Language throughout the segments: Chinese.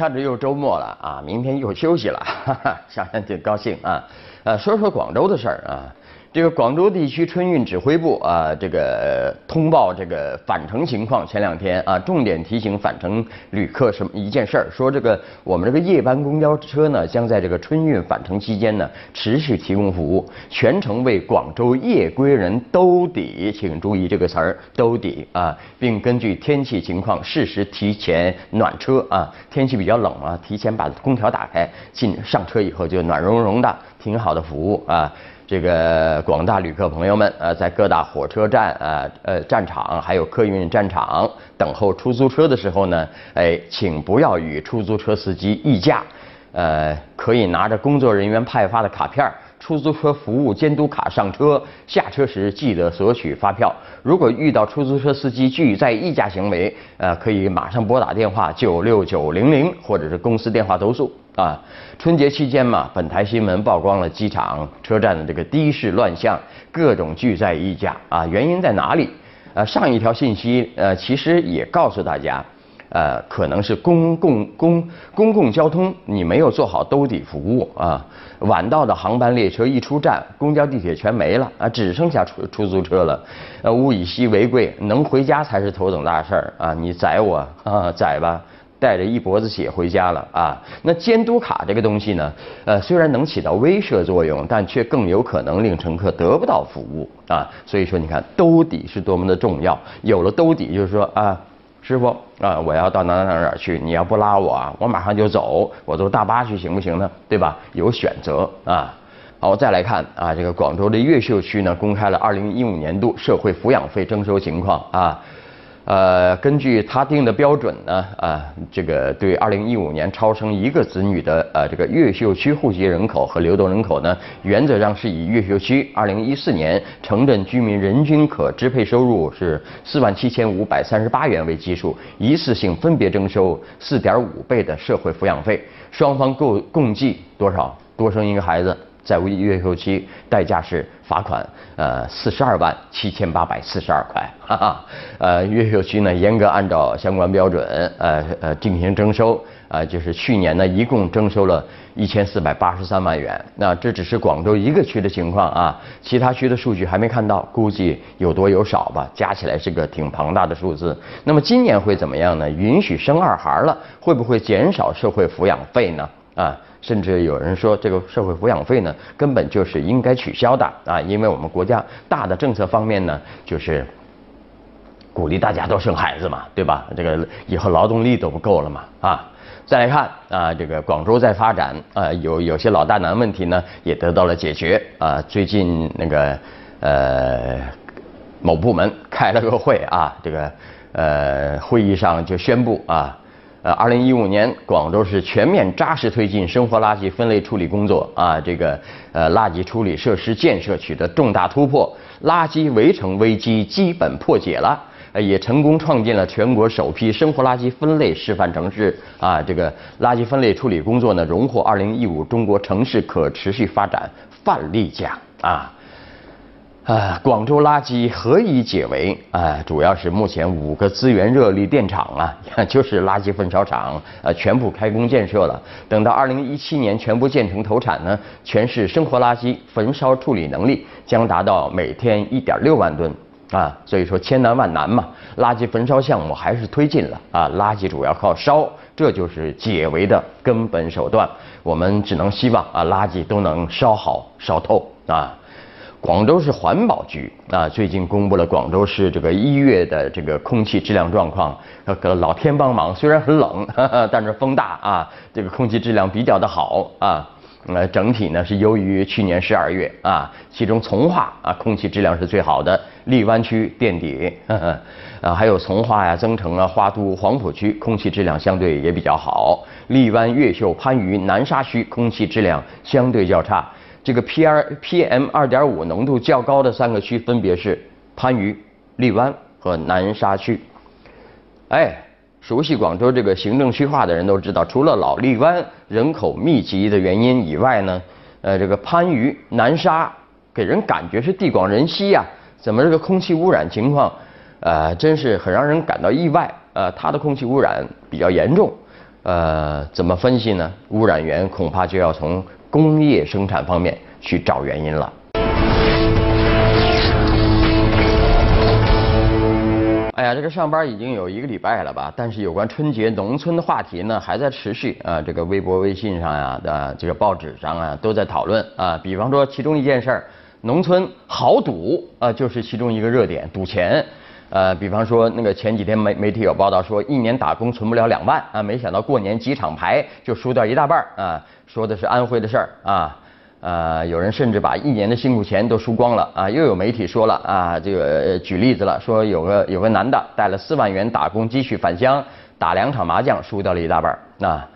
看着又周末了啊，明天又休息了，哈哈，想想挺高兴啊。呃，说说广州的事儿啊。这个广州地区春运指挥部啊，这个通报这个返程情况。前两天啊，重点提醒返程旅客什么一件事儿，说这个我们这个夜班公交车呢，将在这个春运返程期间呢，持续提供服务，全程为广州夜归人兜底，请注意这个词儿兜底啊，并根据天气情况适时提前暖车啊。天气比较冷嘛，提前把空调打开，进上车以后就暖融融的，挺好的服务啊。这个广大旅客朋友们，呃，在各大火车站、呃呃站场，还有客运站场等候出租车的时候呢，哎，请不要与出租车司机议价，呃，可以拿着工作人员派发的卡片出租车服务监督卡上车，下车时记得索取发票。如果遇到出租车司机拒载议价行为，呃，可以马上拨打电话九六九零零或者是公司电话投诉啊。春节期间嘛，本台新闻曝光了机场、车站的这个的士乱象，各种拒载议价啊，原因在哪里？呃，上一条信息呃，其实也告诉大家。呃，可能是公共公公共交通你没有做好兜底服务啊，晚到的航班列车一出站，公交地铁全没了啊，只剩下出出租车了。呃，物以稀为贵，能回家才是头等大事儿啊！你宰我啊，宰吧，带着一脖子血回家了啊！那监督卡这个东西呢，呃，虽然能起到威慑作用，但却更有可能令乘客得不到服务啊。所以说，你看兜底是多么的重要。有了兜底，就是说啊。师傅啊，我要到哪哪哪哪去？你要不拉我啊，我马上就走，我坐大巴去行不行呢？对吧？有选择啊。好，再来看啊，这个广州的越秀区呢，公开了二零一五年度社会抚养费征收情况啊。呃，根据他定的标准呢，啊，这个对二零一五年超生一个子女的呃这个越秀区户籍人口和流动人口呢，原则上是以越秀区二零一四年城镇居民人均可支配收入是四万七千五百三十八元为基数，一次性分别征收四点五倍的社会抚养费，双方共共计多少？多生一个孩子。在越秀区，代价是罚款，呃，四十二万七千八百四十二块，哈哈，呃，越秀区呢严格按照相关标准，呃呃进行征收，啊，就是去年呢一共征收了一千四百八十三万元，那这只是广州一个区的情况啊，其他区的数据还没看到，估计有多有少吧，加起来是个挺庞大的数字。那么今年会怎么样呢？允许生二孩了，会不会减少社会抚养费呢？啊？甚至有人说，这个社会抚养费呢，根本就是应该取消的啊！因为我们国家大的政策方面呢，就是鼓励大家都生孩子嘛，对吧？这个以后劳动力都不够了嘛啊！再来看啊，这个广州在发展啊，有有些老大难问题呢，也得到了解决啊。最近那个呃某部门开了个会啊，这个呃会议上就宣布啊。呃，二零一五年，广州市全面扎实推进生活垃圾分类处理工作啊，这个呃垃圾处理设施建设取得重大突破，垃圾围城危机基本破解了，呃也成功创建了全国首批生活垃圾分类示范城市啊，这个垃圾分类处理工作呢，荣获二零一五中国城市可持续发展范例奖啊。啊，广州垃圾何以解围？啊，主要是目前五个资源热力电厂啊，就是垃圾焚烧厂，呃，全部开工建设了。等到二零一七年全部建成投产呢，全市生活垃圾焚烧处理能力将达到每天一点六万吨。啊，所以说千难万难嘛，垃圾焚烧项目还是推进了。啊，垃圾主要靠烧，这就是解围的根本手段。我们只能希望啊，垃圾都能烧好、烧透啊。广州市环保局啊，最近公布了广州市这个一月的这个空气质量状况。呃，老天帮忙，虽然很冷，但是风大啊，这个空气质量比较的好啊。呃，整体呢是优于去年十二月啊。其中从化啊，空气质量是最好的，荔湾区垫底。啊，还有从化呀、增城啊、花都、黄埔区空气质量相对也比较好。荔湾、越秀、番禺、南沙区空气质量相对较差。这个 P R P M 二点五浓度较高的三个区分别是番禺、荔湾和南沙区。哎，熟悉广州这个行政区划的人都知道，除了老荔湾人口密集的原因以外呢，呃，这个番禺、南沙给人感觉是地广人稀呀，怎么这个空气污染情况，呃，真是很让人感到意外。呃，它的空气污染比较严重。呃，怎么分析呢？污染源恐怕就要从工业生产方面去找原因了。哎呀，这个上班已经有一个礼拜了吧？但是有关春节农村的话题呢，还在持续啊。这个微博、微信上呀，的这个报纸上啊，都在讨论啊。比方说，其中一件事儿，农村豪赌啊，就是其中一个热点，赌钱。呃，比方说那个前几天媒媒体有报道说，一年打工存不了两万啊，没想到过年几场牌就输掉一大半啊。说的是安徽的事儿啊。呃，有人甚至把一年的辛苦钱都输光了啊！又有媒体说了啊，这个举例子了，说有个有个男的带了四万元打工积蓄返乡，打两场麻将输掉了一大半儿啊。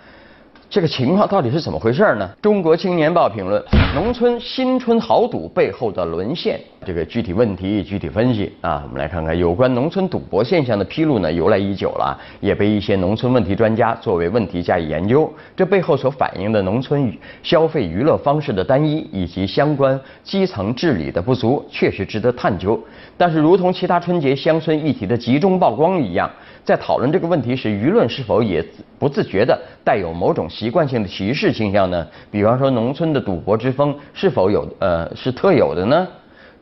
这个情况到底是怎么回事呢？中国青年报评论：农村新春豪赌背后的沦陷。这个具体问题具体分析啊，我们来看看有关农村赌博现象的披露呢，由来已久了，也被一些农村问题专家作为问题加以研究。这背后所反映的农村消费娱乐方式的单一，以及相关基层治理的不足，确实值得探究。但是，如同其他春节乡村议题的集中曝光一样。在讨论这个问题时，舆论是否也不自觉地带有某种习惯性的歧视倾向呢？比方说，农村的赌博之风是否有呃是特有的呢？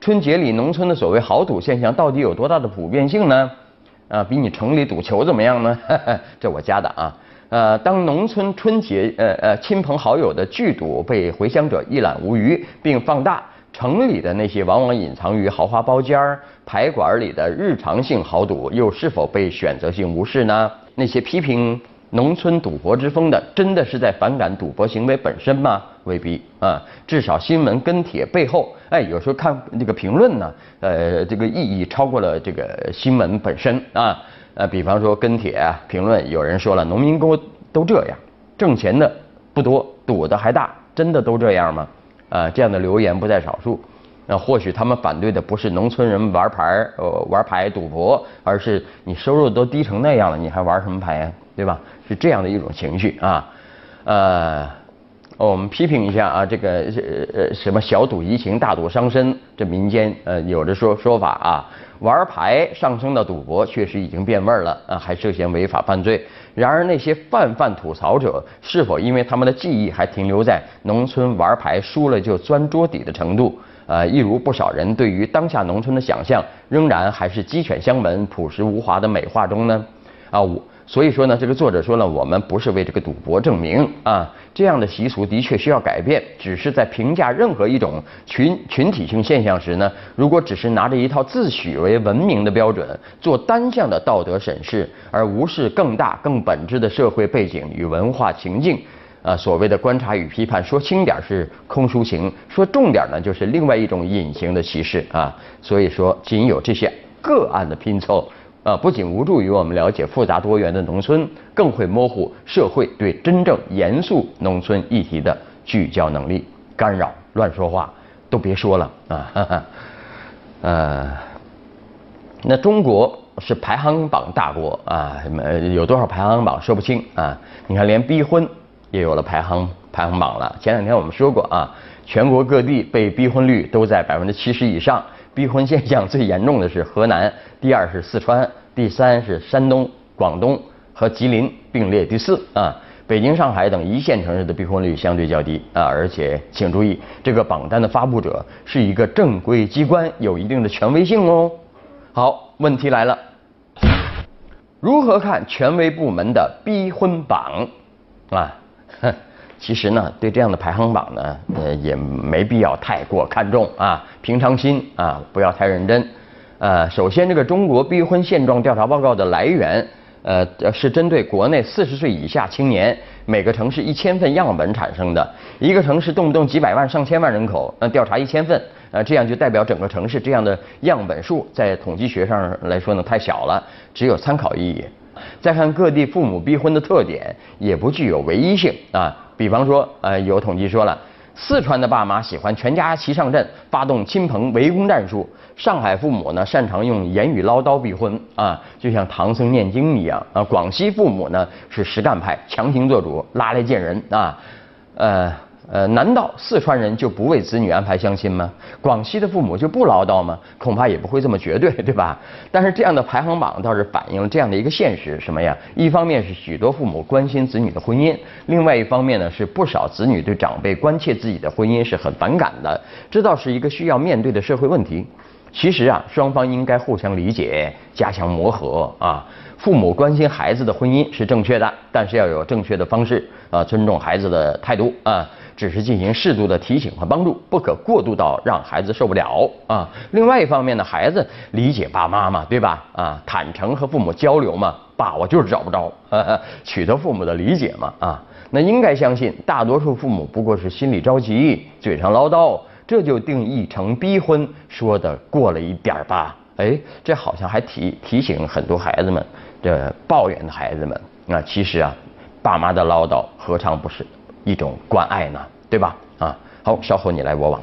春节里农村的所谓豪赌现象到底有多大的普遍性呢？啊，比你城里赌球怎么样呢？这我加的啊。呃，当农村春节呃呃亲朋好友的聚赌被回乡者一览无余并放大。城里的那些往往隐藏于豪华包间儿、牌馆里的日常性豪赌，又是否被选择性无视呢？那些批评农村赌博之风的，真的是在反感赌博行为本身吗？未必啊，至少新闻跟帖背后，哎，有时候看这个评论呢，呃，这个意义超过了这个新闻本身啊。呃，比方说跟帖啊，评论，有人说了，农民工都这样，挣钱的不多，赌的还大，真的都这样吗？呃，这样的留言不在少数。那或许他们反对的不是农村人玩牌呃，玩牌赌博，而是你收入都低成那样了，你还玩什么牌呀？对吧？是这样的一种情绪啊。呃，哦我们批评一下啊，这个呃呃什么小赌怡情，大赌伤身，这民间呃有的说说法啊。玩牌上升到赌博，确实已经变味儿了啊，还涉嫌违法犯罪。然而那些泛泛吐槽者，是否因为他们的记忆还停留在农村玩牌输了就钻桌底的程度？呃，一如不少人对于当下农村的想象，仍然还是鸡犬相闻、朴实无华的美化中呢？啊，我。所以说呢，这个作者说了，我们不是为这个赌博证明啊，这样的习俗的确需要改变。只是在评价任何一种群群体性现象时呢，如果只是拿着一套自诩为文明的标准做单向的道德审视，而无视更大更本质的社会背景与文化情境，啊，所谓的观察与批判，说轻点是空抒情，说重点呢就是另外一种隐形的歧视啊。所以说，仅有这些个案的拼凑。啊，不仅无助于我们了解复杂多元的农村，更会模糊社会对真正严肃农村议题的聚焦能力。干扰、乱说话都别说了啊！哈哈呃，那中国是排行榜大国啊，有多少排行榜说不清啊。你看，连逼婚也有了排行排行榜了。前两天我们说过啊，全国各地被逼婚率都在百分之七十以上。逼婚现象最严重的是河南，第二是四川，第三是山东、广东和吉林并列第四啊。北京、上海等一线城市的逼婚率相对较低啊，而且请注意，这个榜单的发布者是一个正规机关，有一定的权威性哦。好，问题来了，如何看权威部门的逼婚榜啊？其实呢，对这样的排行榜呢，呃，也没必要太过看重啊，平常心啊，不要太认真。呃，首先，这个中国逼婚现状调查报告的来源，呃，是针对国内四十岁以下青年每个城市一千份样本产生的。一个城市动不动几百万、上千万人口，那调查一千份，呃，这样就代表整个城市这样的样本数，在统计学上来说呢，太小了，只有参考意义。再看各地父母逼婚的特点，也不具有唯一性啊。比方说，呃，有统计说了，四川的爸妈喜欢全家齐上阵，发动亲朋围攻战术；上海父母呢，擅长用言语唠叨逼婚啊，就像唐僧念经一样啊；广西父母呢是实干派，强行做主，拉来见人啊。呃呃，难道四川人就不为子女安排相亲吗？广西的父母就不唠叨吗？恐怕也不会这么绝对，对吧？但是这样的排行榜倒是反映了这样的一个现实，什么呀？一方面是许多父母关心子女的婚姻，另外一方面呢是不少子女对长辈关切自己的婚姻是很反感的，这倒是一个需要面对的社会问题。其实啊，双方应该互相理解，加强磨合啊。父母关心孩子的婚姻是正确的，但是要有正确的方式啊，尊重孩子的态度啊，只是进行适度的提醒和帮助，不可过度到让孩子受不了啊。另外一方面呢，孩子理解爸妈嘛，对吧？啊，坦诚和父母交流嘛，爸我就是找不着，取得父母的理解嘛啊。那应该相信，大多数父母不过是心里着急，嘴上唠叨。这就定义成逼婚，说的过了一点儿吧？哎，这好像还提提醒很多孩子们，这抱怨的孩子们啊，其实啊，爸妈的唠叨何尝不是一种关爱呢？对吧？啊，好，稍后你来我往，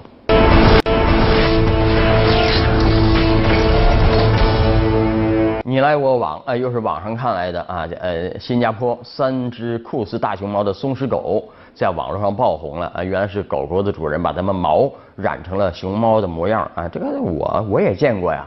你来我往，啊，又是网上看来的啊，呃，新加坡三只酷似大熊猫的松狮狗。在网络上爆红了啊！原来是狗狗的主人把它们毛染成了熊猫的模样啊！这个我我也见过呀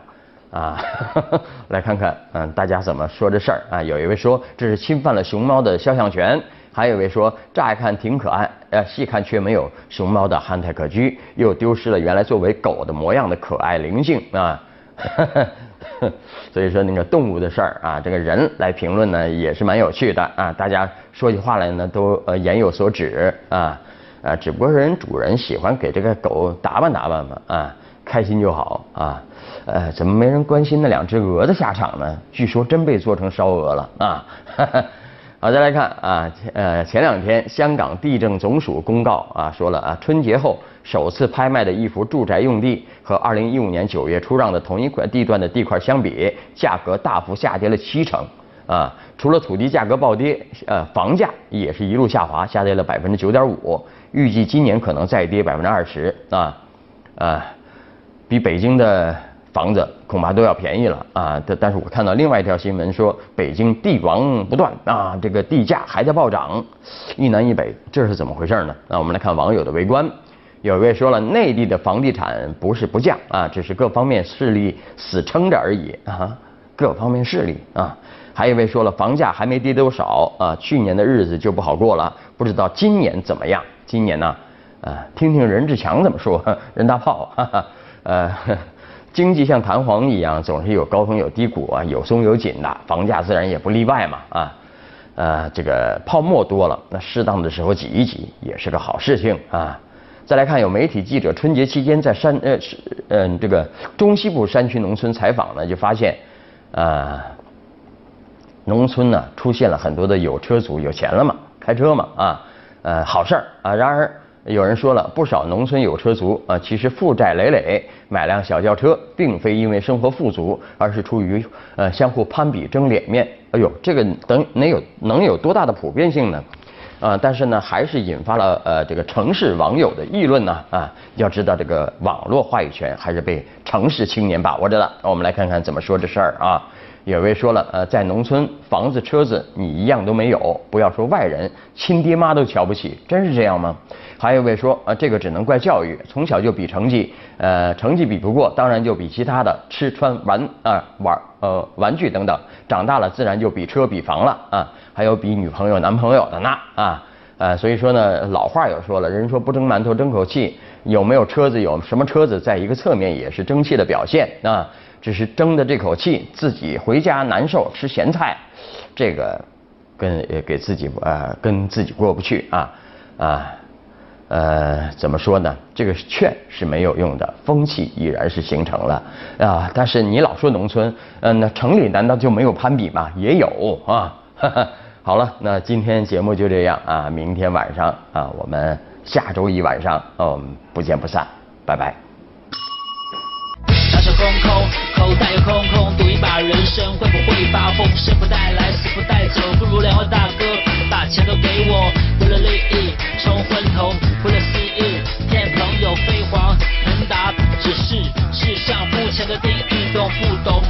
啊！来看看嗯，大家怎么说这事儿啊？有一位说这是侵犯了熊猫的肖像权，还有一位说乍一看挺可爱，呃，细看却没有熊猫的憨态可掬，又丢失了原来作为狗的模样的可爱灵性啊！所以说那个动物的事儿啊，这个人来评论呢也是蛮有趣的啊。大家说起话来呢都呃言有所指啊啊，只不过人主人喜欢给这个狗打扮打扮嘛啊，开心就好啊。呃，怎么没人关心那两只鹅的下场呢？据说真被做成烧鹅了啊。好，再来看啊，呃，前两天香港地政总署公告啊，说了啊，春节后首次拍卖的一幅住宅用地和二零一五年九月出让的同一块地段的地块相比，价格大幅下跌了七成啊。除了土地价格暴跌，呃，房价也是一路下滑，下跌了百分之九点五，预计今年可能再跌百分之二十啊啊，比北京的。房子恐怕都要便宜了啊！但但是我看到另外一条新闻说，北京地王不断啊，这个地价还在暴涨，一南一北，这是怎么回事呢？那我们来看网友的围观，有一位说了，内地的房地产不是不降啊，只是各方面势力死撑着而已啊，各方面势力啊。还有一位说了，房价还没跌多少啊，去年的日子就不好过了，不知道今年怎么样？今年呢？啊，听听任志强怎么说，任大炮，哈哈，呃。经济像弹簧一样，总是有高峰有低谷啊，有松有紧的，房价自然也不例外嘛啊，呃，这个泡沫多了，那适当的时候挤一挤也是个好事情啊。再来看，有媒体记者春节期间在山呃是嗯这个中西部山区农村采访呢，就发现啊，农村呢出现了很多的有车族，有钱了嘛，开车嘛啊，呃好事儿啊。然而。有人说了，不少农村有车族啊，其实负债累累，买辆小轿车，并非因为生活富足，而是出于呃相互攀比争脸面。哎呦，这个等能有能有多大的普遍性呢？啊，但是呢，还是引发了呃这个城市网友的议论呢。啊，要知道这个网络话语权还是被城市青年把握着的。我们来看看怎么说这事儿啊。有位说了，呃，在农村房子车子你一样都没有，不要说外人，亲爹妈都瞧不起，真是这样吗？还有位说，啊，这个只能怪教育，从小就比成绩，呃，成绩比不过，当然就比其他的吃穿玩啊玩呃玩具等等，长大了自然就比车比房了啊，还有比女朋友男朋友的呢啊，呃，所以说呢，老话有说了，人说不争馒头争口气，有没有车子有什么车子，在一个侧面也是争气的表现啊。只是争的这口气，自己回家难受，吃咸菜，这个跟给自己啊跟自己过不去啊啊呃怎么说呢？这个劝是没有用的，风气已然是形成了啊。但是你老说农村，嗯，那城里难道就没有攀比吗？也有啊。好了，那今天节目就这样啊，明天晚上啊，我们下周一晚上，嗯，不见不散，拜拜。口袋有空空，赌一把人生会不会发疯？生不带来，死不带走，不如两位大哥把钱都给我。为了利益冲昏头，为了私欲骗朋友飞黄腾达，只是世上目前的第一，懂不懂？